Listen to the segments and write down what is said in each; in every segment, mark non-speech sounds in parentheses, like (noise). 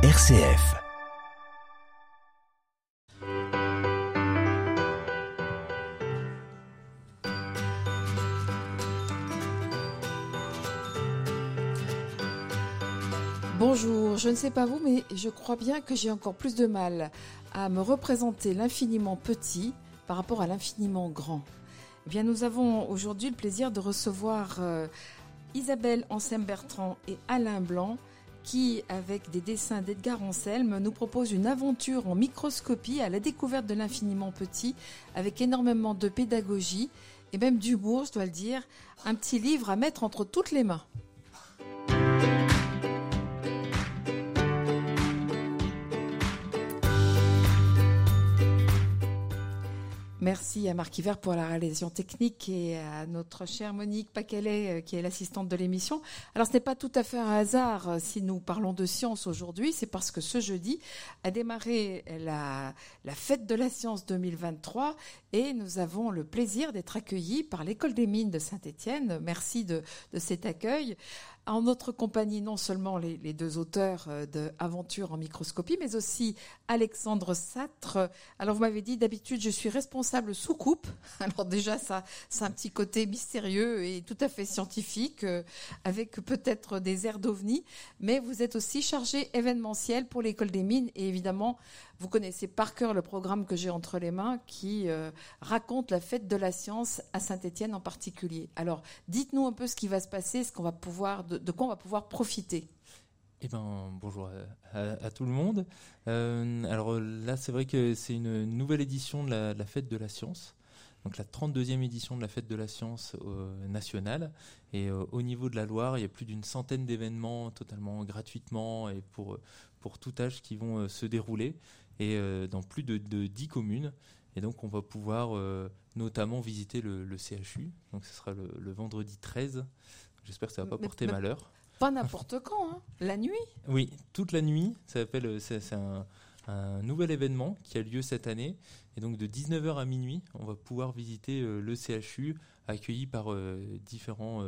RCF. Bonjour, je ne sais pas vous, mais je crois bien que j'ai encore plus de mal à me représenter l'infiniment petit par rapport à l'infiniment grand. Eh bien, nous avons aujourd'hui le plaisir de recevoir euh, Isabelle Ansem-Bertrand et Alain Blanc qui, avec des dessins d'Edgar Anselme, nous propose une aventure en microscopie à la découverte de l'infiniment petit, avec énormément de pédagogie et même d'humour, je dois le dire. Un petit livre à mettre entre toutes les mains. Merci à Marc Hiver pour la réalisation technique et à notre chère Monique Paquelet euh, qui est l'assistante de l'émission. Alors ce n'est pas tout à fait un hasard euh, si nous parlons de science aujourd'hui, c'est parce que ce jeudi a démarré la, fête de la science 2023 et nous avons le plaisir d'être accueillis par l'école des mines de Saint-Étienne. Merci de cet accueil en notre compagnie non seulement les, deux auteurs euh, de Aventure en microscopie, mais aussi Alexandre Satre. Alors vous m'avez dit d'habitude je suis responsable sous coupe. (laughs) Alors déjà ça, c'est un petit côté mystérieux et tout à fait scientifique, euh, avec peut-être des airs d'ovni. Mais vous êtes aussi chargé événementiel pour l'école des mines et évidemment vous connaissez par cœur le programme que j'ai entre les mains qui euh, raconte la fête de la science à Saint-Étienne en particulier. Alors, dites-nous un peu ce qui va se passer, de, quoi on va pouvoir profiter. Eh ben, bonjour à, tout le monde. Euh, alors là, c'est vrai que c'est une nouvelle édition de la, fête de la science. Donc la 32e édition de la fête de la science euh, nationale. Et au niveau de la Loire, il y a plus d'une centaine d'événements totalement gratuitement et pour, pour tout âge qui vont se dérouler et euh, dans plus de, de 10 communes. Et donc, on va pouvoir euh, notamment visiter le, CHU. Donc, ce sera le, vendredi 13. J'espère que ça ne va pas porter malheur. Pas n'importe quand, hein la nuit Oui, toute la nuit. Ça s'appelle, c'est un, un, nouvel événement qui a lieu cette année. Et donc, de 19h à minuit, on va pouvoir visiter euh, le CHU, accueilli par différents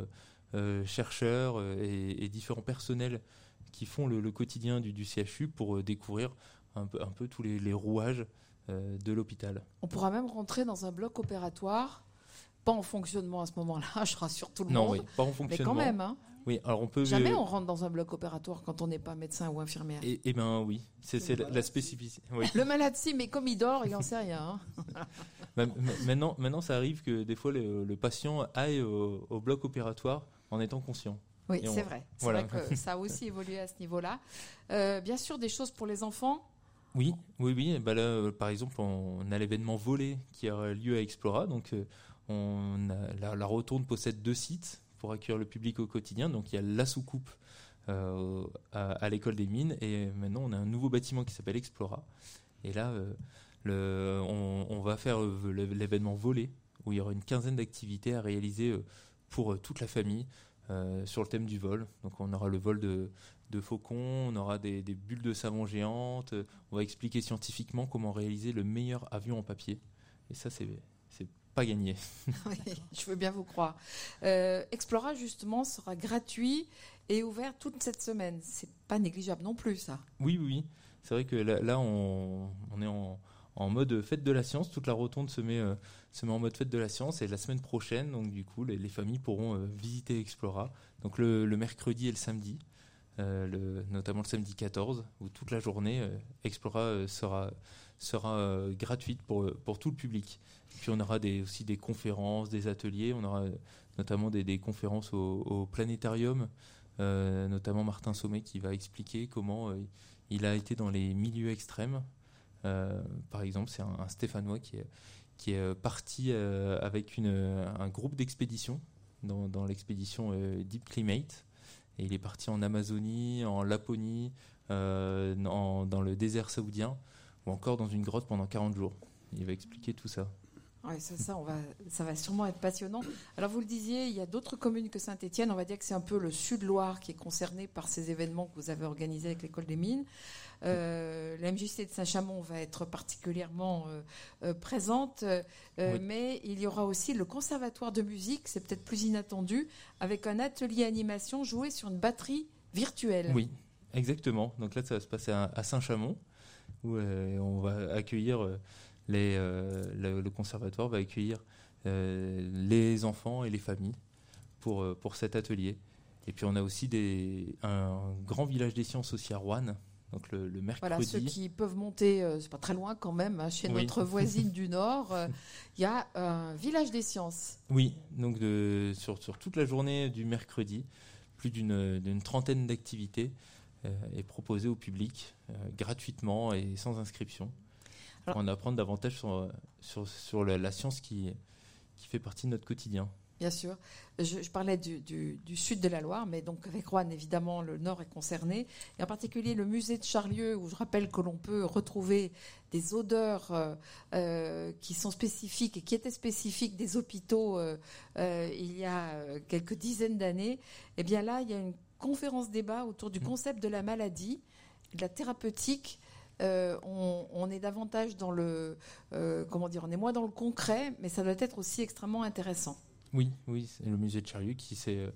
chercheurs et, différents personnels qui font le, quotidien du, du, CHU pour découvrir un peu, un peu tous les, rouages euh, de l'hôpital. On pourra même rentrer dans un bloc opératoire, pas en fonctionnement à ce moment-là, (laughs) je rassure tout le monde. Non, oui, pas en fonctionnement. Mais quand même, hein. Oui, alors on peut. Jamais on rentre dans un bloc opératoire quand on n'est pas médecin ou infirmière. Eh, eh bien oui, c'est la, spécificité. Le malade si, mais comme il dort, il n'en sait rien. Hein. (laughs) maintenant, maintenant, ça arrive que des fois le, patient aille au, bloc opératoire en étant conscient. Oui, c'est vrai. C'est vrai que ça a aussi (laughs) évolué à ce niveau-là. Euh, bien sûr, des choses pour les enfants. Oui, oui, oui. Bah là, euh, par exemple, on a l'événement volé qui a lieu à Explora. Donc, euh, on la, Rotonde possède deux sites pour accueillir le public au quotidien. Donc, il y a la soucoupe euh, à, l'école des mines et maintenant on a un nouveau bâtiment qui s'appelle Explora. Et là, on, va faire l'événement volé où il y aura une quinzaine d'activités à réaliser pour toute la famille. sur le thème du vol. Donc on aura le vol de, de faucons, on aura des, bulles de savon géantes, on va expliquer scientifiquement comment réaliser le meilleur avion en papier. Et ça, c'est pas gagné. (laughs) oui, je veux bien vous croire. Euh, Explora, justement, sera gratuit et ouvert toute cette semaine. C'est pas négligeable non plus, ça. Oui, oui. C'est vrai que là, on, est en, mode fête de la science. Toute la rotonde se met, euh, se met en mode fête de la science. Et la semaine prochaine, donc du coup, les, familles pourront euh, visiter Explora. Donc le, mercredi et le samedi. Euh, notamment le samedi 14, où toute la journée, euh, Explora euh, sera, sera gratuite pour, pour tout le public. Puis on aura aussi des conférences, des ateliers, on aura notamment des, des conférences au, planétarium, notamment Martin Sommet qui va expliquer comment il a été dans les milieux extrêmes. par exemple, c'est un, Stéphanois qui est, qui est parti avec une, un groupe d'expédition dans, dans l'expédition Deep Climate il est parti en Amazonie, en Laponie, euh, dans le désert saoudien, ou encore dans une grotte pendant 40 jours. Il va expliquer tout ça. Oui, ça, ça, on va, ça va sûrement être passionnant. Alors, vous le disiez, il y a d'autres communes que Saint-Étienne. On va dire que c'est un peu le Sud-Loire qui est concerné par ces événements que vous avez organisés avec l'école des mines. Euh, la MJC de Saint-Chamond va être particulièrement euh, euh, présente, mais il y aura aussi le Conservatoire de musique, c'est peut-être plus inattendu, avec un atelier animation joué sur une batterie virtuelle. Oui, Exactement. Donc là, ça va se passer à, Saint-Chamond, où on va accueillir les, le, conservatoire va accueillir les enfants et les familles pour, pour cet atelier. Et puis on a aussi des, un grand village des sciences aussi à Rouen, donc le, mercredi. Voilà, ceux qui peuvent monter, euh, c'est pas très loin quand même, hein, chez notre voisine (laughs) du Nord, euh, il y a un village des sciences. Oui, donc de, sur, sur, toute la journée du mercredi, plus d'une trentaine d'activités euh, est proposée au public gratuitement et sans inscription. pour en apprendre davantage sur, sur, sur la, la, science qui, qui fait partie de notre quotidien. Bien sûr. Je, parlais du, sud de la Loire, mais donc avec Rouen, évidemment, le nord est concerné. Et en particulier le musée de Charlieu, où je rappelle que l'on peut retrouver des odeurs euh, euh, qui sont spécifiques et qui étaient spécifiques des hôpitaux euh, il y a quelques dizaines d'années. Eh bien là, il y a une conférence débat autour du mmh. concept de la maladie, de la thérapeutique. on, on, est davantage dans le, comment dire, on est moins dans le concret, mais ça doit être aussi extrêmement intéressant. Oui, oui, c'est le musée de qui, est,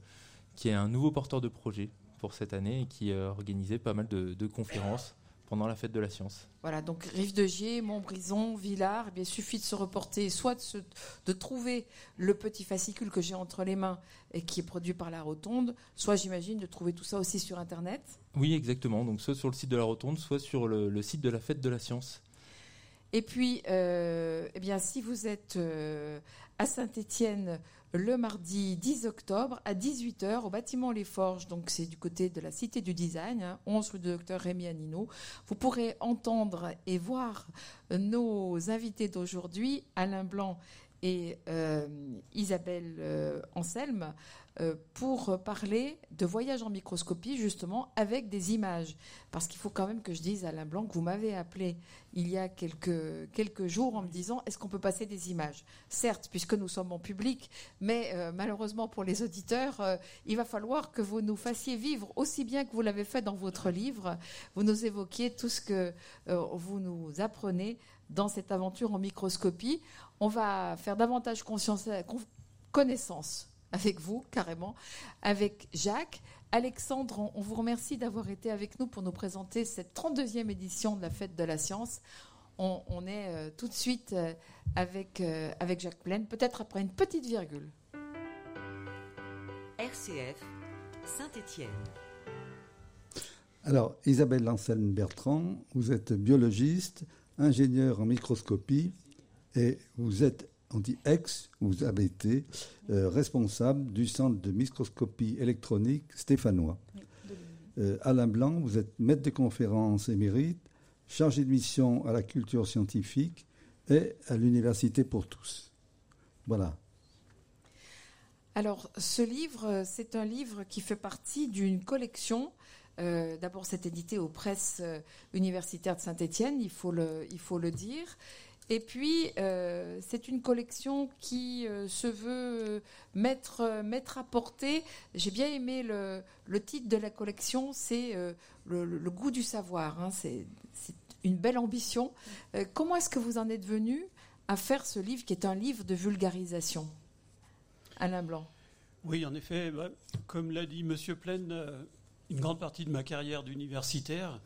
qui est un nouveau porteur de projet pour cette année et qui a organisé pas mal de, conférences pendant la fête de la science. Voilà, donc Rive de Gier, Montbrison, Villars, eh il suffit de se reporter, soit de, de trouver le petit fascicule que j'ai entre les mains et qui est produit par la Rotonde, soit j'imagine de trouver tout ça aussi sur Internet. Oui, exactement, donc soit sur le site de la Rotonde, soit sur le, site de la fête de la science. Et puis, euh, eh bien, si vous êtes euh, à Saint-Étienne le mardi 10 octobre à 18h au bâtiment Les Forges. Donc c'est du côté de la Cité du Design, 11 hein, rue du Docteur Rémi Anino. Vous pourrez entendre et voir nos invités d'aujourd'hui, Alain Blanc et euh, Isabelle euh, Anselme, pour parler de voyage en microscopie, justement, avec des images. Parce qu'il faut quand même que je dise, Alain Blanc, que vous m'avez appelé il y a quelques, quelques jours en me disant est-ce qu'on peut passer des images? Certes, puisque nous sommes en public, mais euh, malheureusement pour les auditeurs, euh, il va falloir que vous nous fassiez vivre aussi bien que vous l'avez fait dans votre livre. Vous nous évoquiez tout ce que vous nous apprenez dans cette aventure en microscopie. On va faire davantage connaissance avec vous, carrément, avec Jacques. Alexandre, on vous remercie d'avoir été avec nous pour nous présenter cette 32e édition de la Fête de la Science. On, est euh, tout de suite euh, avec, euh, avec Jacques Plaine, peut-être après une petite virgule. RCF, Saint-Étienne. Alors, Isabelle Anselme Bertrand, vous êtes biologiste, ingénieur en microscopie et vous êtes on dit ex, vous avez été euh, responsable du centre de microscopie électronique stéphanois. Euh, Alain Blanc, vous êtes maître de conférence émérite, chargé de mission à la culture scientifique et à l'université pour tous. Voilà. Alors, ce livre, c'est un livre qui fait partie d'une collection. Euh, d'abord, c'est édité aux presses universitaires de Saint-Étienne, il, il faut le dire. Et puis, euh, c'est une collection qui euh, se veut mettre, mettre à portée. J'ai bien aimé le, titre de la collection, c'est euh, le, goût du savoir. Hein. C'est une belle ambition. comment est-ce que vous en êtes venu à faire ce livre qui est un livre de vulgarisation Alain Blanc? Oui, en effet, bah, comme l'a dit Monsieur Plaine, une grande partie de ma carrière d'universitaire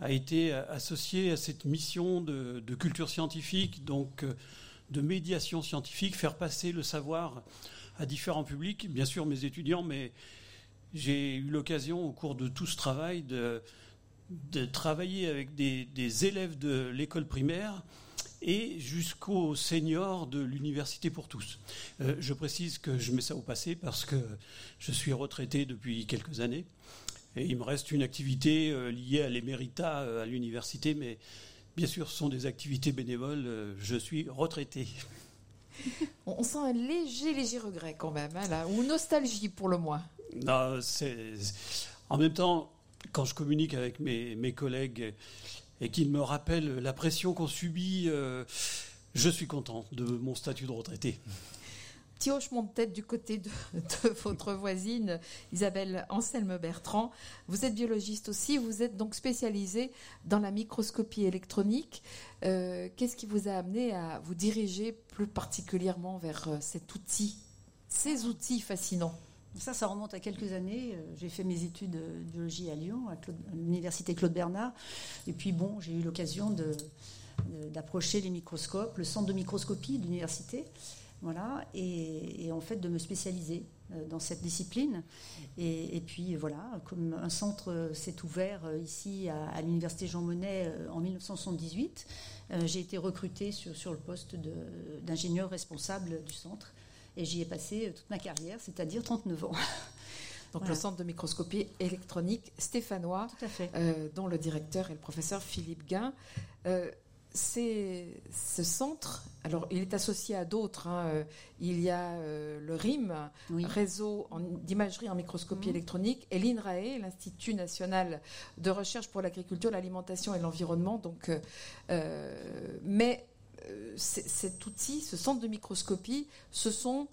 a été associé à cette mission de, culture scientifique, donc euh, de médiation scientifique, faire passer le savoir à différents publics, bien sûr mes étudiants, mais j'ai eu l'occasion au cours de tout ce travail de, travailler avec des, élèves de l'école primaire et jusqu'aux seniors de l'université pour tous. Euh, je précise que je mets ça au passé parce que je suis retraité depuis quelques années et il me reste une activité euh, liée à l'éméritat euh, à l'université, mais bien sûr, ce sont des activités bénévoles. Euh, je suis retraité. (laughs) On sent un léger, léger regret quand même, hein, là, ou nostalgie pour le moins. Non, c'est en même temps quand je communique avec mes, mes collègues et qu'ils me rappellent la pression qu'on subit, je suis content de mon statut de retraité petit hochement de tête du côté de, (laughs) votre voisine Isabelle Anselme Bertrand. Vous êtes biologiste aussi, vous êtes donc spécialisé dans la microscopie électronique. Euh, qu'est-ce qui vous a amené à vous diriger plus particulièrement vers euh, cet outil, ces outils fascinants? Ça, ça remonte à quelques années. Euh, j'ai fait mes études de biologie à Lyon, à, l'université Claude Bernard. Et puis, bon, j'ai eu l'occasion d'approcher les microscopes, le centre de microscopie de l'université. Voilà, et, en fait de me spécialiser euh, dans cette discipline. Et, puis voilà, comme un centre s'est ouvert euh, ici à, l'université Jean Monnet en 1978, j'ai été recrutée sur, sur le poste d'ingénieur responsable du centre. Et j'y ai passé toute ma carrière, c'est-à-dire 39 ans. (laughs) Donc le centre de microscopie électronique stéphanois, euh, dont le directeur est le professeur Philippe Guin. Euh, ce centre, alors il est associé à d'autres. Hein, euh, il y a le RIM, réseau d'imagerie en microscopie mhm. électronique, et l'INRAE, l'Institut national de recherche pour l'agriculture, l'alimentation et l'environnement. Donc, mais euh, cet outil, ce centre de microscopie, ce sont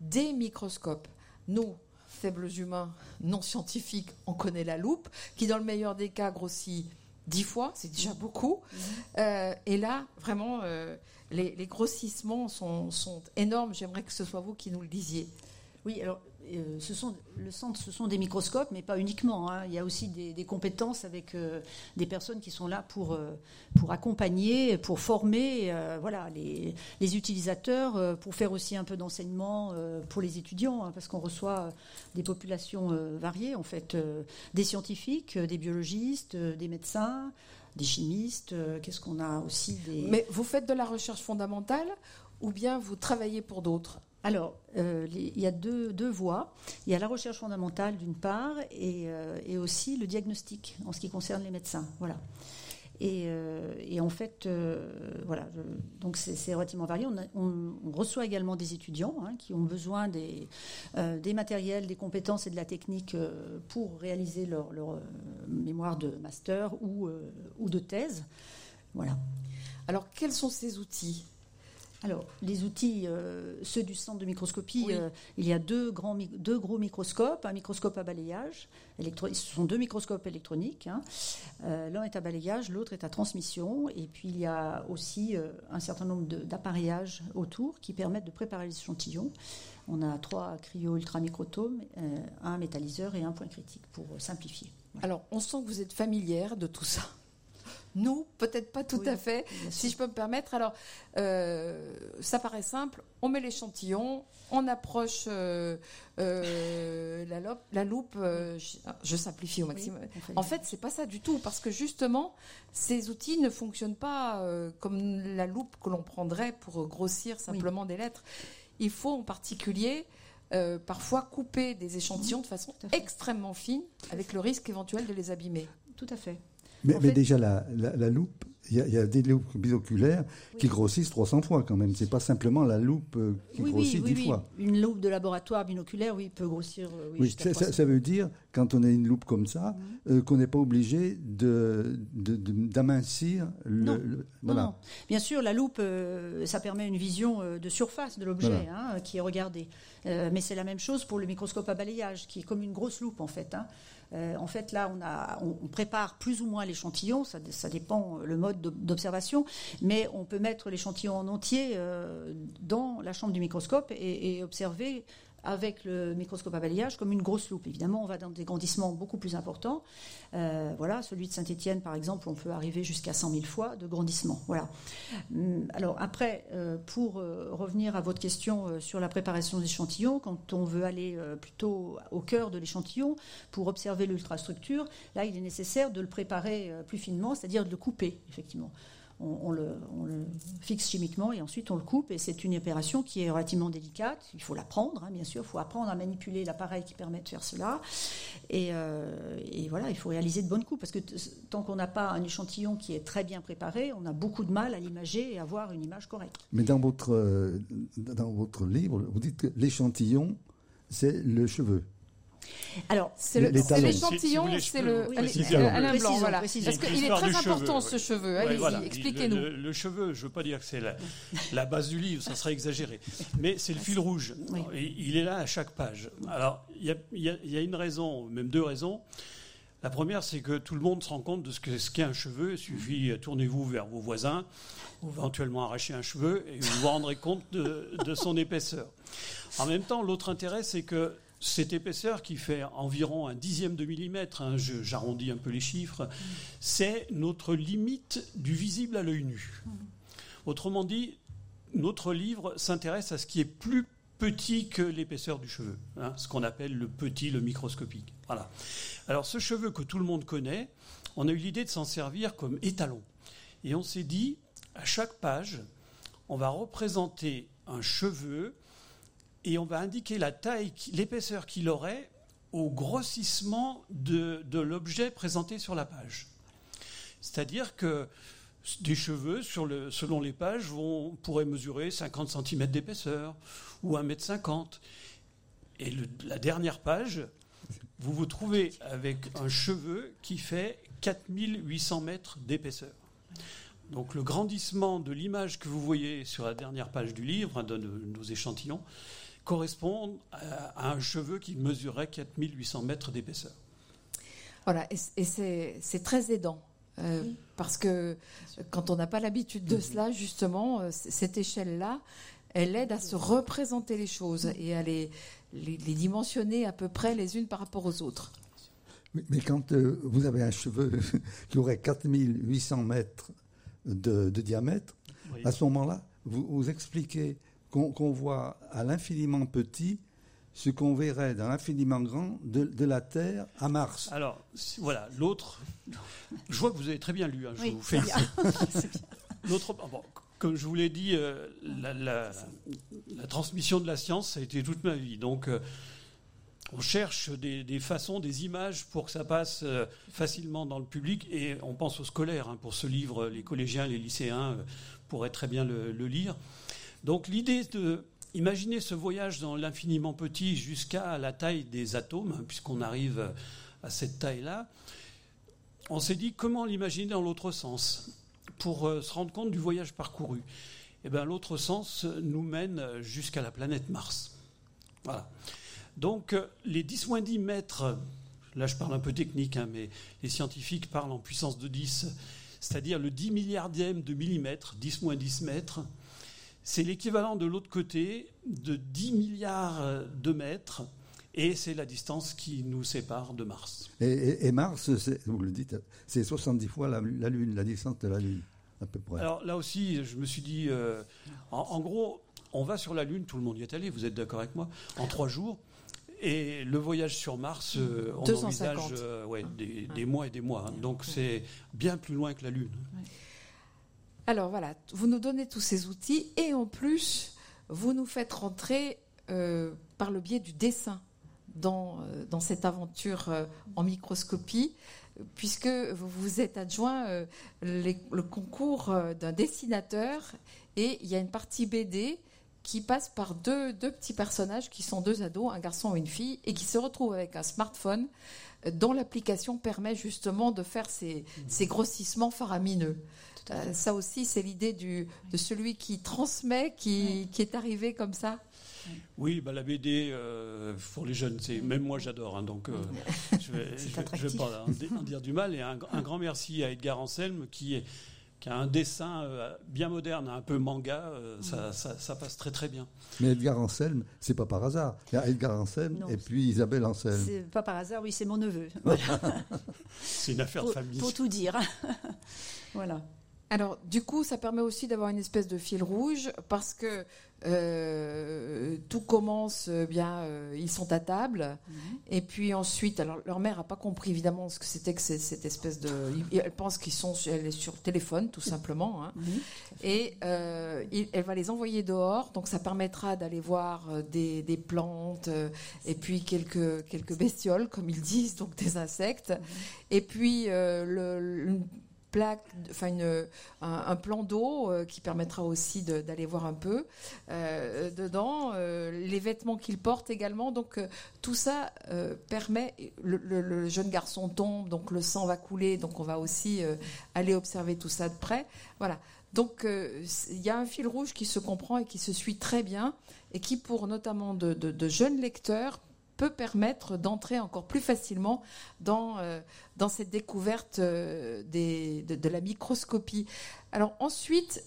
des microscopes. Nous, faibles humains non scientifiques, on connaît la loupe, qui dans le meilleur des cas grossit dix fois, c'est déjà beaucoup. Euh, et là, vraiment, euh, les, grossissements sont, sont énormes. J'aimerais que ce soit vous qui nous le disiez. Oui, alors euh, ce sont, le centre, ce sont des microscopes, mais pas uniquement. Hein. Il y a aussi des, compétences avec euh, des personnes qui sont là pour, euh, pour accompagner, pour former voilà, les, utilisateurs, pour faire aussi un peu d'enseignement pour les étudiants, hein, parce qu'on reçoit des populations variées, en fait, des scientifiques, des biologistes, des médecins, des chimistes. Qu'est-ce qu'on a aussi. Mais vous faites de la recherche fondamentale ou bien vous travaillez pour d'autres? Alors, euh, il y a deux, voies. Il y a la recherche fondamentale d'une part euh, et, aussi le diagnostic en ce qui concerne les médecins. Voilà. Et, euh, en fait, voilà, donc c'est relativement varié. On, reçoit également des étudiants hein, qui ont besoin des, matériels, des compétences et de la technique pour réaliser leur, leur mémoire de master ou, ou de thèse. Voilà. Alors, quels sont ces outils? Alors, les outils, euh, ceux du centre de microscopie, euh, il y a deux, grands, deux gros microscopes, un microscope à balayage, ce sont deux microscopes électroniques, hein. euh, l'un est à balayage, l'autre est à transmission, et puis il y a aussi un certain nombre d'appareillages autour qui permettent de préparer les échantillons. On a trois cryo ultramicrotomes, un métalliseur et un point critique pour simplifier. Alors, on sent que vous êtes familière de tout ça. Nous, peut-être pas tout à fait, si je peux me permettre. Alors, euh, ça paraît simple. On met l'échantillon, on approche euh, euh, la, loupe. je, simplifie au maximum. en fait, c'est pas ça du tout, parce que justement, ces outils ne fonctionnent pas comme la loupe que l'on prendrait pour grossir simplement des lettres. Il faut en particulier parfois couper des échantillons de façon extrêmement fine, avec le risque éventuel de les abîmer. Tout à fait. Mais, déjà, la, loupe, il y, a des loupes binoculaires qui grossissent 300 fois quand même. C'est pas simplement la loupe euh, qui grossit oui, 10 fois. Une loupe de laboratoire binoculaire, oui, peut grossir. Euh, oui, ça, veut dire, quand on a une loupe comme ça, mhm. euh, qu'on n'est pas obligé d'amincir de, de, le, non, non, Bien sûr, la loupe, ça permet une vision de surface de l'objet hein, qui est regardé. mais c'est la même chose pour le microscope à balayage, qui est comme une grosse loupe en fait. Hein. Euh, en fait, là, on, prépare plus ou moins l'échantillon, ça, dépend euh, le mode d'observation, mais on peut mettre l'échantillon en entier euh, dans la chambre du microscope et observer avec le microscope à balayage comme une grosse loupe. Évidemment, on va dans des grandissements beaucoup plus importants. Euh, voilà, celui de Saint-Étienne, par exemple, on peut arriver jusqu'à 100 000 fois de grandissement. Voilà. Hum, alors après, euh, pour euh, revenir à votre question sur la préparation des échantillons, quand on veut aller plutôt au cœur de l'échantillon pour observer l'ultrastructure, là, il est nécessaire de le préparer plus finement, c'est-à-dire de le couper, effectivement on, le, fixe chimiquement et ensuite on le coupe. Et c'est une opération qui est relativement délicate. Il faut l'apprendre, hein, bien sûr. Il faut apprendre à manipuler l'appareil qui permet de faire cela. Euh, et, voilà, il faut réaliser de bonnes coupes. Parce que tant qu'on n'a pas un échantillon qui est très bien préparé, on a beaucoup de mal à l'imager et à avoir une image correcte. Mais dans votre, euh, dans votre livre, vous dites que l'échantillon, c'est le cheveu. Alors, c'est l'échantillon, c'est le, Alain Blanc, voilà. Parce qu'il est très important ce cheveu. Allez-y, expliquez-nous. Le, cheveu, je ne veux pas dire que c'est la, base du livre, ça serait exagéré, mais c'est le fil rouge. Il est là à chaque page. Alors, il y a, une raison, même deux raisons. La première, c'est que tout le monde se rend compte de ce qu'est un cheveu. Il suffit, tournez-vous vers vos voisins, ou éventuellement arracher un cheveu, et vous vous rendrez compte de, de son épaisseur. En même temps, l'autre intérêt, c'est que cette épaisseur qui fait environ un dixième de millimètre, hein, j'arrondis un peu les chiffres, c'est notre limite du visible à l'œil nu. Autrement dit, notre livre s'intéresse à ce qui est plus petit que l'épaisseur du cheveu, hein, ce qu'on appelle le petit, le microscopique. Voilà. Alors ce cheveu que tout le monde connaît, on a eu l'idée de s'en servir comme étalon. Et on s'est dit, à chaque page, on va représenter un cheveu et on va indiquer la taille, l'épaisseur qu'il aurait au grossissement de, l'objet présenté sur la page. C'est-à-dire que des cheveux, selon les pages, vont, pourraient mesurer 50 cm d'épaisseur ou 1,50 m. Et la dernière page, vous vous trouvez avec un cheveu qui fait 4800 mètres d'épaisseur. Donc le grandissement de l'image que vous voyez sur la dernière page du livre, de nos échantillons, correspond à un cheveu qui mesurait 4800 mètres d'épaisseur. Voilà, et c'est très aidant. Euh, parce que quand on n'a pas l'habitude de cela, justement, euh, cette échelle-là, elle aide à se représenter les choses et à les, les, dimensionner à peu près les unes par rapport aux autres. Mais quand euh, vous avez un cheveu (laughs) qui aurait 4800 mètres de, diamètre, à ce moment-là, vous, vous expliquez qu'on voit à l'infiniment petit ce qu'on verrait dans l'infiniment grand de, la Terre à Mars. Alors, voilà, l'autre. Je vois que vous avez très bien lu, hein, je vous fais. (laughs) L'autre, bon, comme je vous l'ai dit, euh, la, transmission de la science, ça a été toute ma vie. Donc, euh, on cherche des, façons, des images pour que ça passe euh, facilement dans le public. Et on pense aux scolaires. Hein, pour ce livre, les collégiens, les lycéens pourraient très bien le lire. Donc l'idée de imaginer ce voyage dans l'infiniment petit jusqu'à la taille des atomes, hein, puisqu'on arrive à cette taille-là, on s'est dit comment l'imaginer dans l'autre sens pour euh, se rendre compte du voyage parcouru? Eh bien l'autre sens nous mène jusqu'à la planète Mars. Voilà. Donc euh, les 10-10 mètres, là je parle un peu technique, hein, mais les scientifiques parlent en puissance de 10, c'est-à-dire le 10 milliardième de millimètre, 10-10 mètres, c'est l'équivalent de l'autre côté de 10 milliards de mètres. Et c'est la distance qui nous sépare de Mars. Et, Mars, vous le dites, c'est 70 fois la, Lune, la distance de la Lune, à peu près. Alors là aussi, je me suis dit, euh, en, gros, on va sur la Lune, tout le monde y est allé, vous êtes d'accord avec moi, en trois jours. Et le voyage sur Mars, euh, on envisage euh, des, mois et des mois. Hein. Donc c'est bien plus loin que la Lune. Alors voilà, vous nous donnez tous ces outils et en plus, vous nous faites rentrer euh, par le biais du dessin dans, euh, cette aventure euh, en microscopie, puisque vous vous êtes adjoint le concours d'un dessinateur et il y a une partie BD qui passe par deux, petits personnages qui sont deux ados, un garçon et une fille, et qui se retrouvent avec un smartphone dont l'application permet justement de faire ces grossissements faramineux. Euh, ça aussi, c'est l'idée de celui qui transmet, qui, est arrivé comme ça. Oui, bah, la BD euh, pour les jeunes, c'est même moi j'adore, hein, donc euh, je ne vais, (laughs) pas en, dire du mal. Et un, grand merci à Edgar Anselme qui, est, qui a un dessin bien moderne, un peu manga, ça, passe très très bien. Mais Edgar Anselme, c'est pas par hasard. Il y a Edgar Anselme et puis Isabelle Anselme. C'est pas par hasard, oui, c'est mon neveu. (laughs) c'est une affaire de famille. Pour tout dire. (laughs) voilà. Alors, du coup, ça permet aussi d'avoir une espèce de fil rouge parce que euh, tout commence euh, bien, euh, ils sont à table, mhm. et puis ensuite, alors leur mère n'a pas compris évidemment ce que c'était que cette espèce de, elle pense qu'ils sont, elle est sur téléphone tout simplement, hein. mhm. et elle va les envoyer dehors, donc ça permettra d'aller voir des, plantes et puis quelques quelques bestioles comme ils disent, donc des insectes, mhm. et puis le, plaque, enfin un, plan d'eau euh, qui permettra aussi d'aller voir un peu euh, dedans, euh, les vêtements qu'il porte également. Donc tout ça permet, le, jeune garçon tombe, donc le sang va couler, donc on va aussi aller observer tout ça de près. Voilà. Donc il y a un fil rouge qui se comprend et qui se suit très bien et qui, pour notamment de jeunes lecteurs, peut permettre d'entrer encore plus facilement dans, euh, dans cette découverte euh, des, de, la microscopie. Alors ensuite,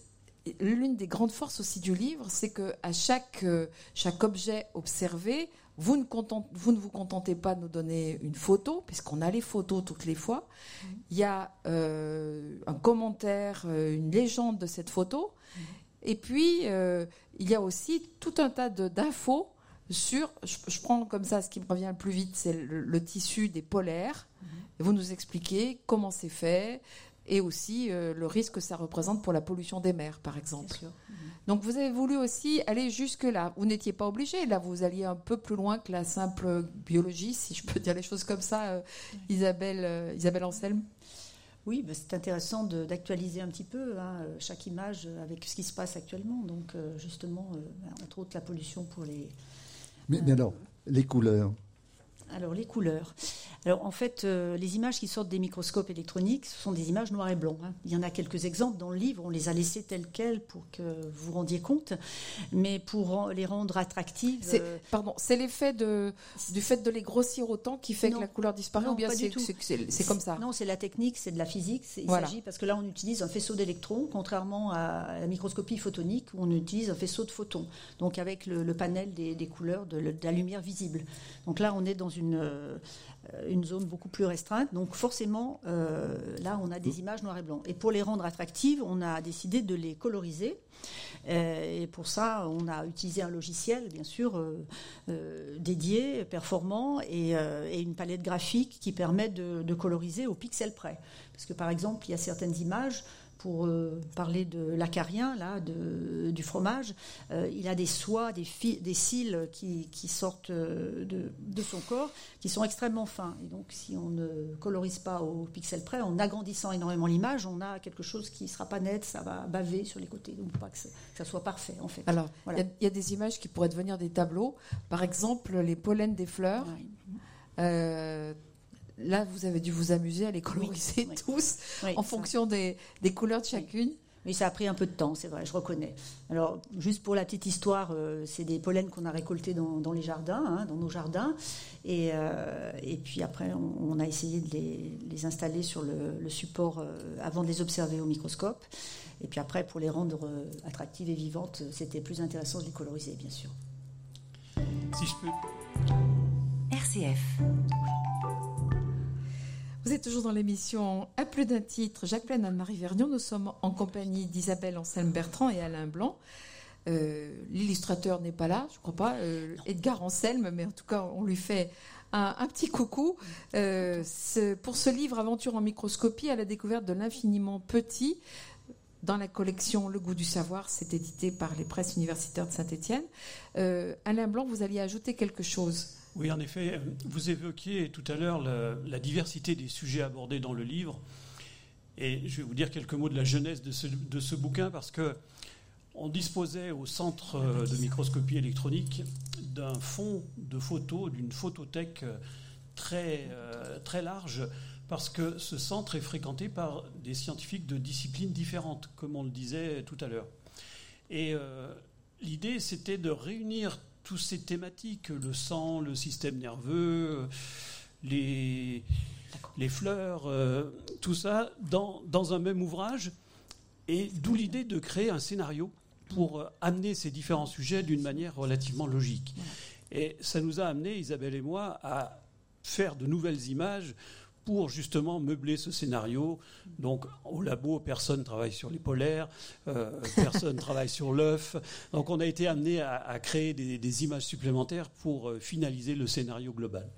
l'une des grandes forces aussi du livre, c'est que à chaque, euh, chaque objet observé, vous ne, vous ne, vous contentez pas de nous donner une photo, puisqu'on a les photos toutes les fois. Mmh. Il y a euh, un commentaire, une légende de cette photo. Mmh. Et puis, euh, il y a aussi tout un tas d'infos sur, je, prends comme ça ce qui me revient le plus vite, c'est le, tissu des polaires. Mmh. Et vous nous expliquez comment c'est fait, et aussi le risque que ça représente pour la pollution des mers, par exemple. Donc vous avez voulu aussi aller jusque-là. Vous n'étiez pas obligé, là vous alliez un peu plus loin que la simple biologie, si je peux dire les choses comme ça, euh, Isabelle, euh, Isabelle Anselme. Oui, bah, c'est intéressant d'actualiser un petit peu hein, chaque image avec ce qui se passe actuellement. Donc euh, justement, entre autres la pollution pour les... mais alors, les couleurs alors les couleurs. Alors en fait, euh, les images qui sortent des microscopes électroniques, ce sont des images noires et blancs. Hein. Il y en a quelques exemples dans le livre, on les a laissés telles quelles pour que vous vous rendiez compte, mais pour les rendre attractives. C'est, euh, Pardon, c'est l'effet de, du fait de les grossir autant qui fait que la couleur disparaît ou bien c'est, c'est, comme ça? Non, c'est la technique, c'est de la physique. Il s'agit parce que là on utilise un faisceau d'électrons, contrairement à la microscopie photonique où on utilise un faisceau de photons. Donc avec le, panel des, couleurs de, de la lumière visible. Donc là on est dans une euh, une zone beaucoup plus restreinte. Donc forcément, euh, là, on a des images noir et blanc. Et pour les rendre attractives, on a décidé de les coloriser. Euh, et pour ça, on a utilisé un logiciel, bien sûr, dédié, performant, et, une palette graphique qui permet de, de coloriser au pixel près. Parce que par exemple, il y a certaines images pour euh, parler de l'acarien, là, de, du fromage, euh, il a des soies, des, des cils qui, qui sortent euh, de, de, son corps, qui sont extrêmement fins. Et donc, si on ne colorise pas au pixel près, en agrandissant énormément l'image, on a quelque chose qui ne sera pas net, ça va baver sur les côtés. Donc, pas que, ça soit parfait, en fait. Alors, il y, a des images qui pourraient devenir des tableaux. Par exemple, les pollens des fleurs là, vous avez dû vous amuser à les coloriser tous en fonction des, couleurs de chacune. Oui, ça a pris un peu de temps, c'est vrai, je reconnais. Alors, juste pour la petite histoire, euh, c'est des pollens qu'on a récoltés dans, les jardins, hein, dans nos jardins. Et, euh, et puis après, on, a essayé de les, installer sur le, support euh, avant de les observer au microscope. Et puis après, pour les rendre attractives et vivantes, c'était plus intéressant de les coloriser, bien sûr. Si je peux. RCF. Vous êtes toujours dans l'émission À plus d'un titre. Jacques Plaine, Anne-Marie Vernion. Nous sommes en compagnie d'Isabelle Anselme-Bertrand et Alain Blanc. Euh, l'illustrateur n'est pas là, je crois pas. Euh, Edgar Anselme, mais en tout cas, on lui fait un, petit coucou. Euh, pour ce livre Aventure en microscopie à la découverte de l'infiniment petit dans la collection Le goût du savoir, c'est édité par les presses universitaires de Saint-Étienne. Alain Blanc, vous alliez ajouter quelque chose oui, en effet, vous évoquiez tout à l'heure la, diversité des sujets abordés dans le livre. Et je vais vous dire quelques mots de la jeunesse de ce, bouquin parce que on disposait au centre de microscopie électronique d'un fonds de photos, d'une photothèque très, euh, très large, parce que ce centre est fréquenté par des scientifiques de disciplines différentes, comme on le disait tout à l'heure. Et euh, l'idée, c'était de réunir toutes ces thématiques, le sang, le système nerveux, les, les fleurs, euh, tout ça, dans, dans, un même ouvrage, et d'où l'idée de créer un scénario pour euh, amener ces différents sujets d'une manière relativement logique. Et ça nous a amené, Isabelle et moi, à faire de nouvelles images pour justement meubler ce scénario. Donc au labo, personne travaille sur les polaires, euh, personne (laughs) travaille sur l'œuf. Donc on a été amené à, créer des, images supplémentaires pour euh, finaliser le scénario global.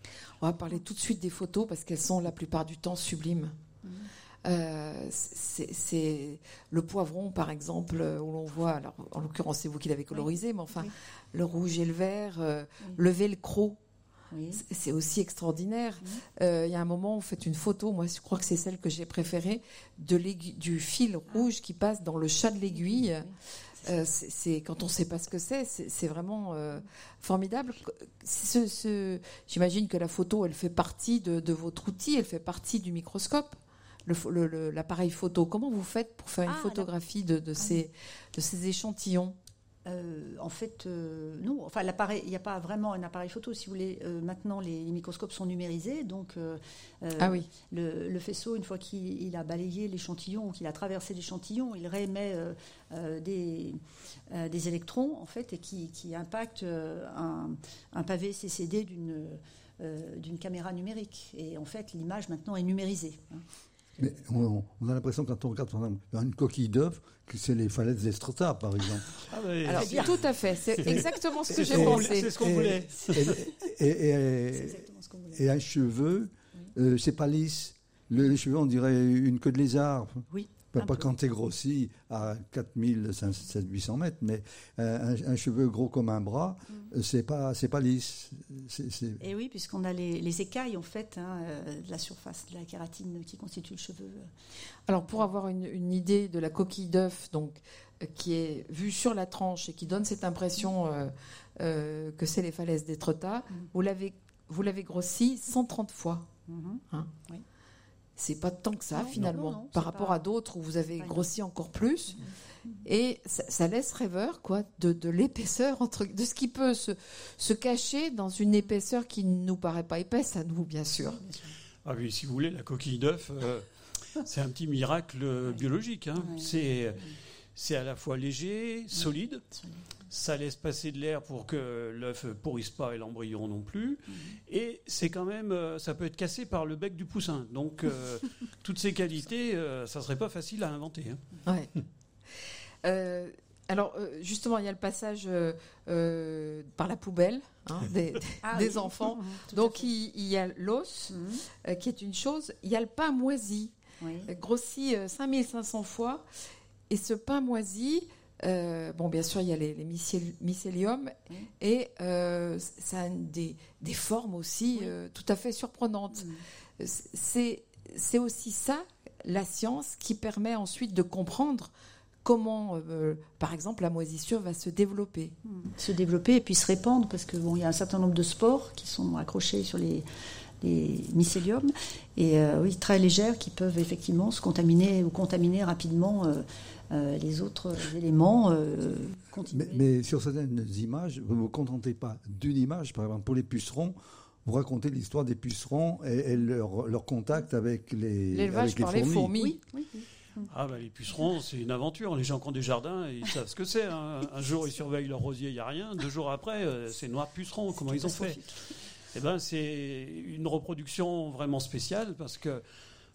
On va parler tout de suite des photos parce qu'elles sont la plupart du temps sublimes. Mm-hmm. Euh, c'est le poivron, par exemple, où l'on voit, alors en l'occurrence c'est vous qui l'avez colorisé, mais enfin le rouge et le vert, le c'est aussi extraordinaire. Euh, il y a un moment, vous faites une photo, moi je crois que c'est celle que j'ai préférée, de du fil ah. rouge qui passe dans le chat de l'aiguille. Euh, c'est quand on ne sait pas ce que c'est, c'est vraiment euh, formidable. Ce, J'imagine que la photo, elle fait partie de, votre outil, elle fait partie du microscope. L'appareil photo, comment vous faites pour faire une ah, photographie de, ah ces, de ces échantillons? Euh, en fait, euh, non. Enfin, l'appareil, il n'y a pas vraiment un appareil photo. Si vous voulez, euh, maintenant les, les microscopes sont numérisés, donc euh, Ah oui. le, le faisceau, une fois qu'il il a balayé l'échantillon, qu'il a traversé l'échantillon, il réémet euh, euh, des, euh, des électrons, en fait, et qui, qui impactent euh, un, un pavé CCD d'une euh, d'une caméra numérique. Et en fait, l'image maintenant est numérisée. hein. Mais on, on a l'impression, quand on regarde par exemple, une coquille d'œuf, que c'est les falaises d'Estrata, par exemple. (laughs) Ah, Alors, tout à fait, c'est exactement ce que j'ai pensé. c'est ce qu'on Et- voulait. Et, et- et- C'est exactement ce qu'on voulait. et un cheveu, euh, c'est pas lisse. Le, les cheveux, on dirait une queue de lézard. Oui. Pas, pas quand t'es grossi à 4700-800 mètres, mais euh, un, un cheveu gros comme un bras, Mm. euh, c'est pas, c'est pas lisse. Et oui, puisqu'on a les, les écailles en fait hein, euh, de la surface de la kératine qui constitue le cheveu. Alors, pour avoir une, une idée de la coquille d'œuf, donc qui est vue sur la tranche et qui donne cette impression euh, euh, que c'est les falaises d'Étretat, Mhm. vous l'avez vous l'avez grossi 130 fois. Mhm. C'est pas tant que ça Non, finalement, non, non, par rapport pas- à d'autres où vous avez grossi encore plus. Et ça, ça laisse rêveur, quoi, de, de l'épaisseur, entre, de ce qui peut se, se cacher dans une épaisseur qui ne nous paraît pas épaisse à nous, bien sûr. Ah oui, si vous voulez, la coquille d'œuf, euh, (laughs) c'est un petit miracle euh, biologique. hein. Ouais. C'est, c'est à la fois léger, solide, ça laisse passer de l'air pour que l'œuf pourrisse pas et l'embryon non plus. Et c'est quand même, euh, ça peut être cassé par le bec du poussin. Donc, euh, (laughs) toutes ces qualités, euh, ça serait pas facile à inventer. hein. Ouais. (laughs) Euh, alors, justement, il y a le passage par la poubelle hein, des, Ah des oui. enfants. Mhm, (laughs) tout Donc, il, il y a l'os, Mhm. euh, qui est une chose. Il y a le pain moisi, Oui. grossi euh, 5500 fois. Et ce pain moisi, euh, bon, bien sûr, il y a les, les mycél- mycéliums. Oui. Et euh, ça a des, des formes aussi Oui. euh, tout à fait surprenantes. Mhm. C'est aussi ça, la science, qui permet ensuite de comprendre comment, euh, par exemple, la moisissure va se développer. se développer et puis se répandre parce que bon, il y a un certain nombre de spores qui sont accrochés sur les, les mycéliums et euh, oui très légères qui peuvent effectivement se contaminer ou contaminer rapidement euh, euh, les autres éléments. euh. Mais, mais sur certaines images, vous ne vous contentez pas d'une image. Par exemple, pour les pucerons, vous racontez l'histoire des pucerons et, et leur, leur contact avec les, L'élevage avec les par les fourmis. Oui, oui, oui. Ah bah les pucerons, c'est une aventure. Les gens qui ont des jardins, ils savent ce que c'est. hein. Un jour, ils surveillent leur rosier, il n'y a rien. Deux jours après, euh, c'est noir puceron. Comment ils ont fait? Eh ben, c'est une reproduction vraiment spéciale parce que,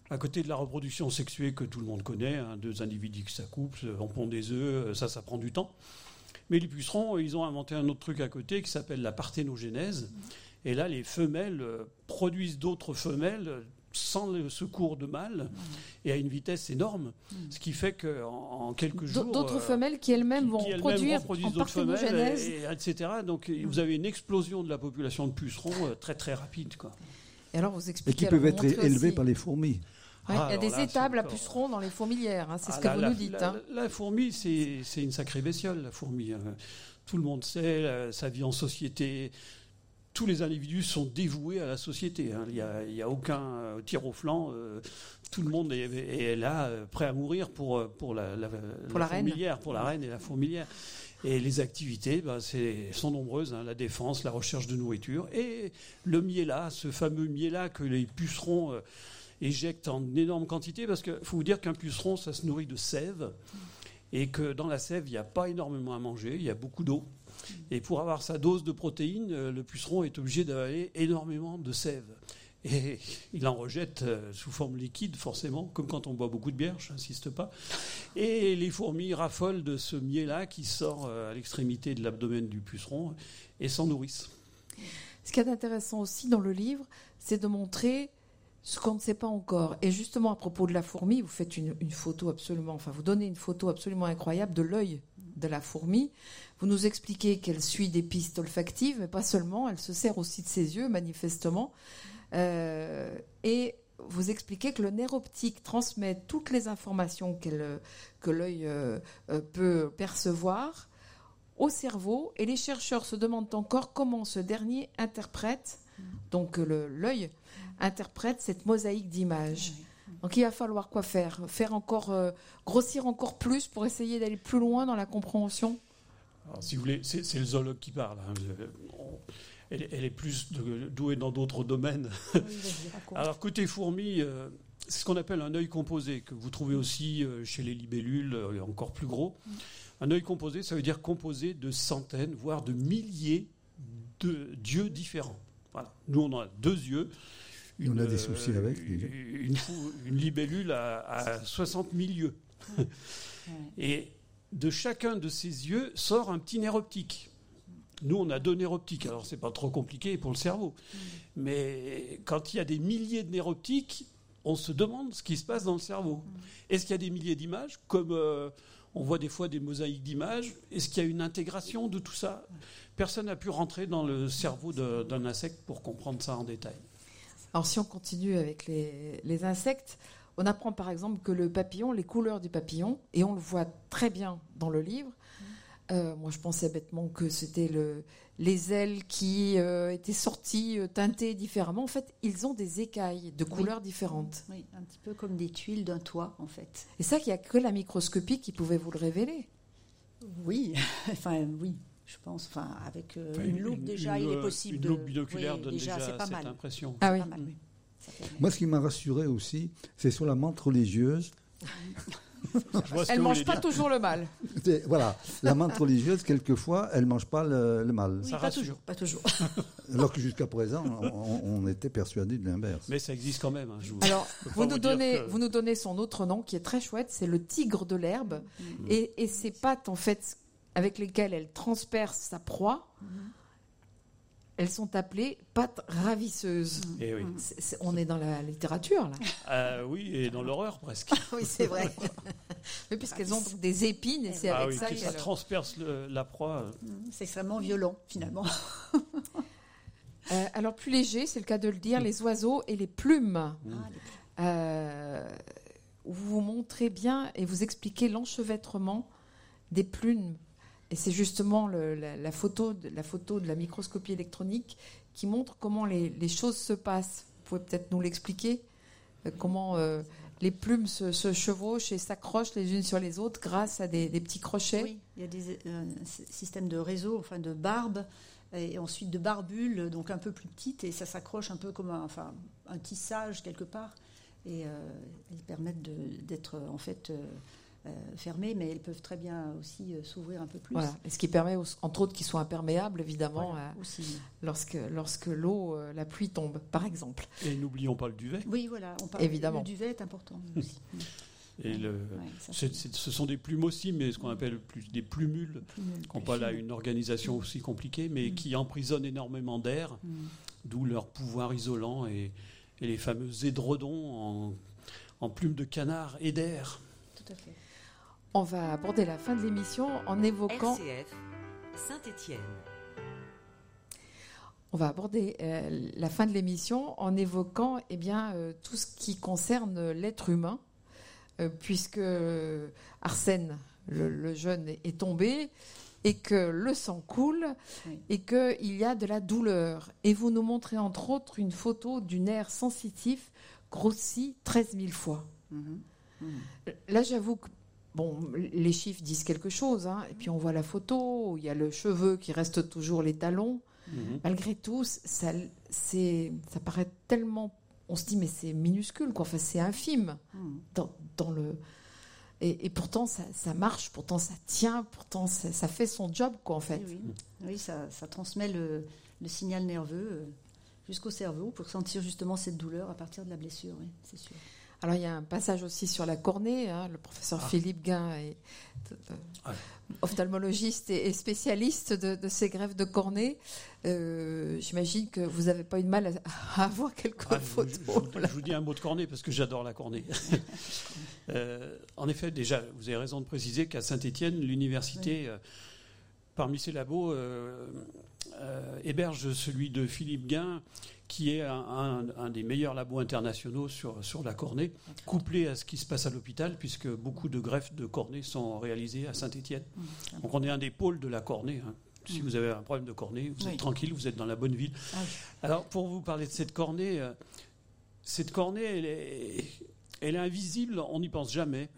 à côté de la reproduction sexuée que tout le monde connaît, hein, deux individus qui s'accouplent, on pond des œufs, ça, ça prend du temps. Mais les pucerons, ils ont inventé un autre truc à côté qui s'appelle la parthénogénèse. Et là, les femelles euh, produisent d'autres femelles euh, sans le secours de mâles et à une vitesse énorme. Ce qui fait qu'en en quelques jours. D'autres euh, femelles qui elles-mêmes vont qui produire en d'autres femelles, et- et etc. Donc vous avez une explosion de la population de pucerons euh, très très rapide. Quoi. Et alors, vous Et expliquez. qui alors, peuvent être élevés aussi- par les fourmis. Ouais, Ah, il y a des là, étables à pucerons dans les fourmilières, hein, c'est Ah, ce que la- vous la- nous dites. La, hein. la fourmi, c'est c'est une sacrée bestiole, la fourmi. hein. Tout le monde sait, sa vie en société. Tous les individus sont dévoués à la société. hein. Il n'y a, il y a aucun euh, tir au flanc. euh, tout le monde est, est là, euh, prêt à mourir pour, pour la, la, Pour la reine. fourmilière, pour la reine et la fourmilière. Et les activités bah, c'est- sont nombreuses, hein, la défense, la recherche de nourriture. Et le miela, ce fameux miela que les pucerons euh, éjectent en énorme quantité, parce qu'il faut vous dire qu'un puceron, ça se nourrit de sève, et que dans la sève, il n'y a pas énormément à manger, il y a beaucoup d'eau. Et pour avoir sa dose de protéines, euh, le puceron est obligé d'avaler énormément de sève. Et (laughs) il en rejette euh, sous forme liquide, forcément, comme quand on boit beaucoup de bière, je n'insiste pas. Et les fourmis raffolent de ce miel-là qui sort euh, à l'extrémité de l'abdomen du puceron et s'en nourrissent. Ce qui est intéressant aussi dans le livre, c'est de montrer ce qu'on ne sait pas encore. Et justement, à propos de la fourmi, vous faites une, une photo absolument, enfin, vous donnez une photo absolument incroyable de l'œil de la fourmi. Vous nous expliquez qu'elle suit des pistes olfactives, mais pas seulement, elle se sert aussi de ses yeux, manifestement. Euh, et vous expliquez que le nerf optique transmet toutes les informations que l'œil euh, euh, peut percevoir au cerveau et les chercheurs se demandent encore comment ce dernier interprète, donc l'œil interprète cette mosaïque d'images. Donc il va falloir quoi faire? Faire encore euh, grossir encore plus pour essayer d'aller plus loin dans la compréhension? Alors, si vous voulez, c'est le zoologue qui parle. hein. Elle, est- elle est plus de- douée dans d'autres domaines. Oui. Alors côté fourmi, euh, c'est ce qu'on appelle un œil composé, que vous trouvez aussi euh, chez les libellules, encore plus gros. Un œil composé, ça veut dire composé de centaines, voire de milliers de d'yeux différents. Voilà. Nous, on a deux yeux. Et on a des soucis avec, Une, dis une une libellule a, a 60 000 yeux. Et de chacun de ces yeux sort un petit nerf optique. Nous, on a deux nerfs optiques. Alors, c'est pas trop compliqué pour le cerveau. Mais quand il y a des milliers de nerfs optiques, on se demande ce qui se passe dans le cerveau. Est-ce qu'il y a des milliers d'images Comme euh, on voit des fois des mosaïques d'images, est-ce qu'il y a une intégration de tout ça? Personne n'a pu rentrer dans le cerveau d'un insecte pour comprendre ça en détail. Alors si on continue avec les, les insectes, on apprend par exemple que le papillon, les couleurs du papillon, et on le voit très bien dans le livre. Euh, moi, je pensais bêtement que c'était le, les ailes qui euh, étaient sorties euh, teintées différemment. En fait, ils ont des écailles de couleurs différentes. Oui, un petit peu comme des tuiles d'un toit, en fait. Et ça, qu'il n'y a que la microscopie qui pouvait vous le révéler. Oui, (laughs) enfin oui, je pense. Enfin, avec euh, Enfin, une loupe déjà, il est possible Une de. loupe binoculaire Oui, donne déjà, pas cette mal. impression. Ah oui. Pas mal, oui. Moi, ce qui m'a rassuré aussi, c'est sur la menthe religieuse. (laughs) Elle vous mange pas toujours le mal. Voilà, la menthe religieuse, quelquefois, elle mange pas le, le mal. Oui, Ça pas rassure. toujours, pas toujours. (laughs) Alors que jusqu'à présent, on, on était persuadé de l'inverse. Mais ça existe quand même. hein, je vous- Alors, vous nous, donnez, que- vous nous donnez son autre nom qui est très chouette, c'est le tigre de l'herbe. Et, et ses pattes, en fait, avec lesquelles elle transperce sa proie, elles sont appelées pattes ravisseuses. Eh oui. C'est- on est dans la littérature, là. Euh, oui, et dans l'horreur presque. (laughs) oui, c'est vrai. (laughs) Mais puisqu'elles ont des épines, et c'est Ah avec oui, ça que ça qu'elles... transperce le- la proie. euh, C'est extrêmement violent, finalement. (laughs) Euh, alors, plus léger, c'est le cas de le dire, les oiseaux et les plumes. Ah, Euh, vous vous montrez bien et vous expliquez l'enchevêtrement des plumes. Et c'est justement la, photo de, la microscopie électronique qui montre comment les, choses se passent. Vous pouvez peut-être nous l'expliquer euh, Comment euh, les plumes se, chevauchent et s'accrochent les unes sur les autres grâce à des, petits crochets Oui, il y a des euh, sy- systèmes de réseau, enfin de barbes, et ensuite de barbules, donc un peu plus petites, et ça s'accroche un peu comme un, un tissage quelque part. Et elles permettent d'être en fait fermées, mais elles peuvent très bien aussi euh, s'ouvrir un peu plus. Voilà. Et ce qui permet, entre autres, qu'ils soient imperméables, évidemment, Voilà, euh, aussi. lorsque, lorsque l'eau, euh, la pluie tombe, par exemple. Et n'oublions pas le duvet. Oui, voilà. On parle, Évidemment. Le duvet est important aussi. (laughs) Et le- Ouais, ça, c'est- c'est- ce sont des plumes aussi, mais ce qu'on appelle plus des plumules, plus nul, qui n'ont pas là une organisation aussi compliquée, mais Mm. qui emprisonnent énormément d'air, Mm. d'où leur pouvoir isolant et, et les fameux édredons en, en plumes de canard et d'air. Tout à fait. On va aborder la fin de l'émission en évoquant RCF, Saint-Étienne. On va aborder euh, la fin de l'émission en évoquant eh bien, euh, tout ce qui concerne l'être humain, euh, puisque Arsène, le, le jeune, est, tombé et que le sang coule Oui. et qu'il y a de la douleur. Et vous nous montrez entre autres une photo du nerf sensitif grossi 13 000 fois. Mhm. Mhm. Là, j'avoue que bon, les chiffres disent quelque chose. hein. Et puis on voit la photo, il y a le cheveu qui reste toujours les talons Mhm. malgré tout, ça, c'est, ça paraît tellement. On se dit, mais c'est minuscule, quoi. Enfin, c'est infime Mhm. dans, dans le. Et, et pourtant, ça, ça marche, pourtant, ça tient, pourtant, ça, ça fait son job, quoi, en fait. Oui, oui. Oui, ça, ça transmet le, le signal nerveux euh, jusqu'au cerveau pour sentir justement cette douleur à partir de la blessure, oui, c'est sûr. Alors, il y a un passage aussi sur la cornée. hein. Le professeur Ah. Philippe Guin est Ah. ophtalmologiste et, spécialiste de, de ces greffes de cornée. Euh, J'imagine que vous n'avez pas eu de mal à, à avoir quelques Ah, photos. je- je vous- je vous dis un mot de cornet parce que j'adore la cornée. (laughs) Euh, en effet, déjà, vous avez raison de préciser qu'à Saint-Étienne, l'université, euh, parmi ses labos, héberge celui de Philippe Guin, qui est un, un- un des meilleurs labos internationaux sur, sur la cornée, couplé à ce qui se passe à l'hôpital, puisque beaucoup de greffes de cornée sont réalisées à Saint-Étienne. Donc on est un des pôles de la cornée. hein. Si vous avez un problème de cornée, vous êtes Oui. tranquille, vous êtes dans la bonne ville. Ah oui. Alors, pour vous parler de cette cornée, euh, cette cornée, elle est, elle est invisible, on n'y pense jamais.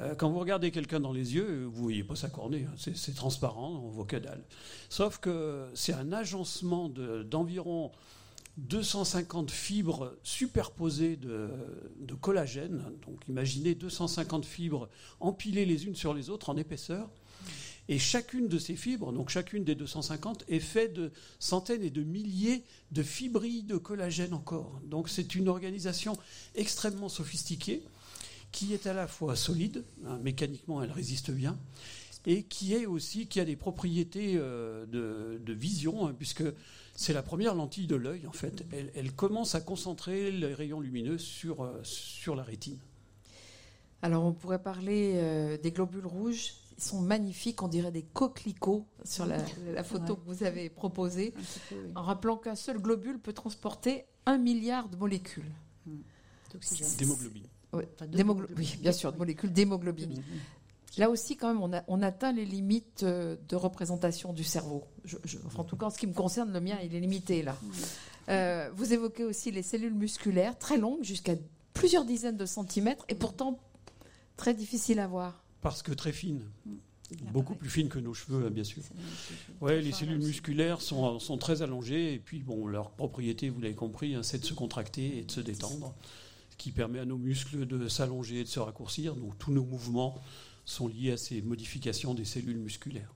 Euh, quand vous regardez quelqu'un dans les yeux, vous voyez pas sa cornée, hein. c'est transparent, on voit que dalle. Sauf que c'est un agencement d'environ 250 fibres superposées de, collagène. Donc imaginez 250 fibres empilées les unes sur les autres en épaisseur. Et chacune de ces fibres, donc chacune des 250, est faite de centaines et de milliers de fibrilles de collagène encore. Donc c'est une organisation extrêmement sophistiquée qui est à la fois solide, hein, mécaniquement elle résiste bien, et qui est aussi a des propriétés euh, de, vision, hein, puisque c'est la première lentille de l'œil en fait. Elle, commence à concentrer les rayons lumineux sur, euh, sur la rétine. Alors on pourrait parler euh, des globules rouges. Ils sont magnifiques, on dirait des coquelicots sur la, photo que vous avez proposée, en rappelant qu'un seul globule peut transporter un milliard de molécules. D'hémoglobine. Oui, bien sûr, de molécules d'hémoglobine. Là aussi, quand même, on, a, on, atteint les limites euh, de représentation du cerveau. en tout cas, en ce qui me concerne, le mien, il est limité là. Euh, vous évoquez aussi les cellules musculaires, très longues, jusqu'à plusieurs dizaines de centimètres, et pourtant très difficiles à voir. Parce que très fines. Beaucoup plus fines que nos cheveux, hein, bien sûr. Ouais, les cellules musculaires sont, sont, très allongées, et puis, bon, leur propriété, vous l'avez compris, hein, c'est de se contracter et de se détendre qui permet à nos muscles de s'allonger et de se raccourcir. Donc tous nos mouvements sont liés à ces modifications des cellules musculaires.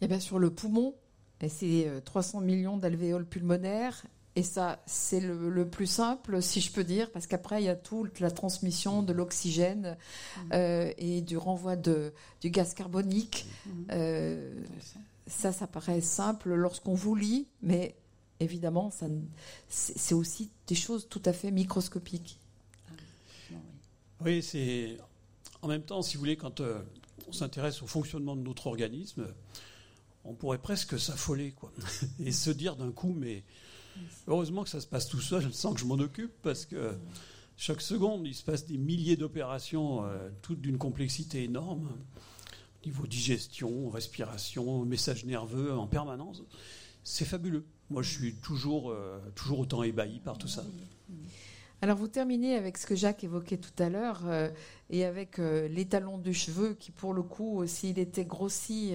Et bien sur le poumon, c'est 300 euh, millions d'alvéoles pulmonaires. Et ça, c'est le, plus simple, si je peux dire, parce qu'après, il y a toute la transmission de l'oxygène mmh. euh, et du renvoi de, du gaz carbonique. Mmh. Euh, ça, ça paraît simple lorsqu'on vous lit, mais évidemment, c'est aussi des choses tout à fait microscopiques. Oui, c'est en même temps, si vous voulez, quand euh, on s'intéresse au fonctionnement de notre organisme, on pourrait presque s'affoler, quoi, (laughs) et se dire d'un coup, mais heureusement que ça se passe tout seul, sans que je m'en occupe, parce que chaque seconde, il se passe des milliers d'opérations, euh, toutes d'une complexité énorme, niveau digestion, respiration, message nerveux en permanence. C'est fabuleux. Moi, je suis toujours, euh, toujours autant ébahi par tout ça. Alors vous terminez avec ce que Jacques évoquait tout à l'heure euh, et avec euh, l'étalon du cheveu qui pour le coup, s'il était grossi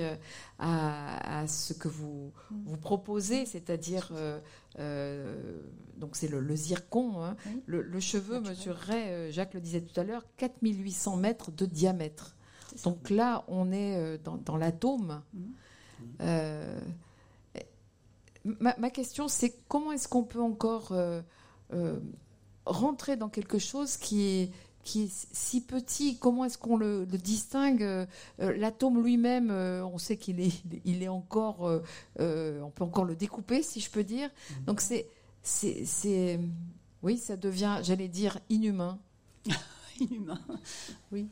à, ce que vous, vous proposez, c'est-à-dire donc c'est le, zircon, hein, le, cheveu mesurerait, Jacques le disait tout à l'heure, 4800 mètres de diamètre. Donc là, on est dans, l'atome. Mmh ma, question, c'est comment est-ce qu'on peut encore euh, euh, rentrer dans quelque chose qui est, qui est si petit Comment est-ce qu'on le, distingue euh, L'atome lui-même, on sait qu'il est, il est encore, on peut encore le découper, si je peux dire. Mm-hmm. Donc c'est, c'est, oui, ça devient, j'allais dire, inhumain. (laughs) inhumain, oui.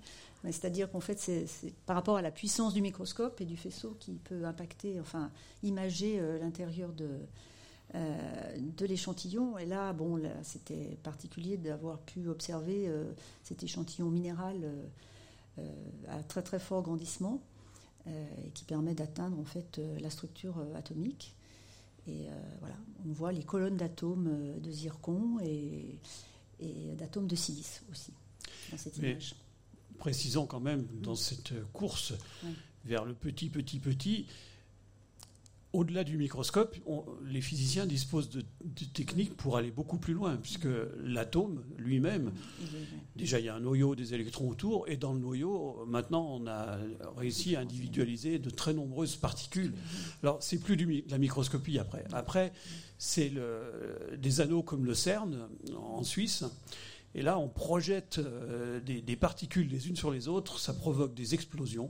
C'est-à-dire qu'en fait, c'est par rapport à la puissance du microscope et du faisceau qui peut impacter, enfin, imager euh, l'intérieur de, euh, de l'échantillon. Et là, bon, c'était particulier d'avoir pu observer euh, cet échantillon minéral à très très fort grandissement et qui permet d'atteindre en fait la structure atomique. Et voilà, on voit les colonnes d'atomes de zircon et, et d'atomes de silice aussi dans cette image précisons quand même dans cette course vers le petit, petit, petit, au-delà du microscope, les physiciens disposent de, techniques pour aller beaucoup plus loin, puisque l'atome lui-même, déjà il y a un noyau des électrons autour, et dans le noyau, maintenant on a réussi à individualiser de très nombreuses particules. Alors c'est plus de la microscopie après. Après, c'est des anneaux comme le CERN en Suisse et là, on projette euh, des, particules les unes sur les autres, ça provoque des explosions.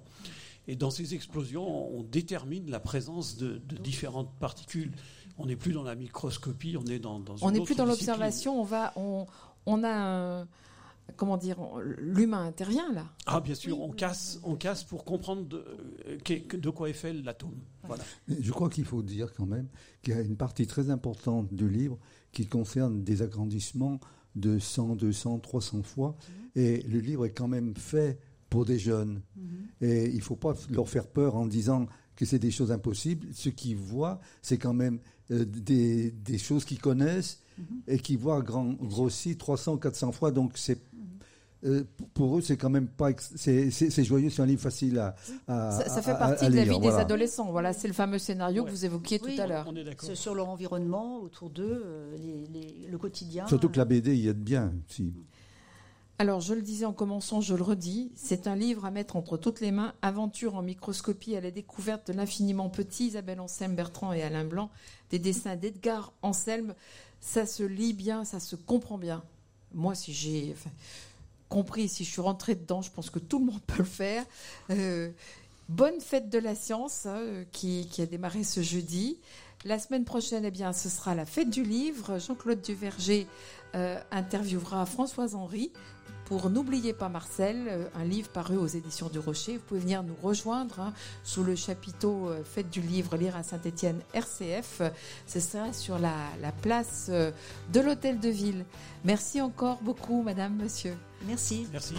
Et dans ces explosions, on détermine la présence de, différentes particules. On n'est plus dans la microscopie, on est dans, dans On n'est plus dans l'observation, on va, on, on a comment dire, l'humain intervient là. Ah bien sûr, on casse, on casse pour comprendre de, de quoi est fait l'atome. Voilà. Je crois qu'il faut dire quand même qu'il y a une partie très importante du livre qui concerne des agrandissements de 100, 200, 300 fois. Mhm. Et le livre est quand même fait pour des jeunes. Mhm. Et il ne faut pas leur faire peur en disant que c'est des choses impossibles. Ce qu'ils voient, c'est quand même euh, des, des, choses qu'ils connaissent mhm. et qui voient grand, grossi 300, 400 fois. Donc c'est euh, pour eux, c'est quand même pas. C'est joyeux, c'est un livre facile à. à ça, fait partie de la vie des adolescents. Voilà, c'est le fameux scénario que vous évoquiez tout à l'heure. Sur leur environnement, autour d'eux, euh, le quotidien. Surtout que la BD y aide bien. Si. Alors, je le disais en commençant, je le redis, c'est un livre à mettre entre toutes les mains. Aventure en microscopie à la découverte de l'infiniment petit. Isabelle Anselme, Bertrand et Alain Blanc. Des dessins d'Edgar Anselme. Ça se lit bien, ça se comprend bien. Moi, si j'ai compris, si je suis rentrée dedans, je pense que tout le monde peut le faire. Euh, bonne fête de la science hein, qui, a démarré ce jeudi. La semaine prochaine, eh bien, ce sera la fête du livre. Jean-Claude Duverger euh, interviewera Françoise Henry pour N'oubliez pas Marcel, euh, un livre paru aux éditions du Rocher. Vous pouvez venir nous rejoindre hein, sous le chapiteau euh, Fête du livre Lire à Saint-Étienne RCF. Ce sera sur la, la place euh, de l'Hôtel de Ville. Merci encore beaucoup, Madame, Monsieur. Merci. Merci.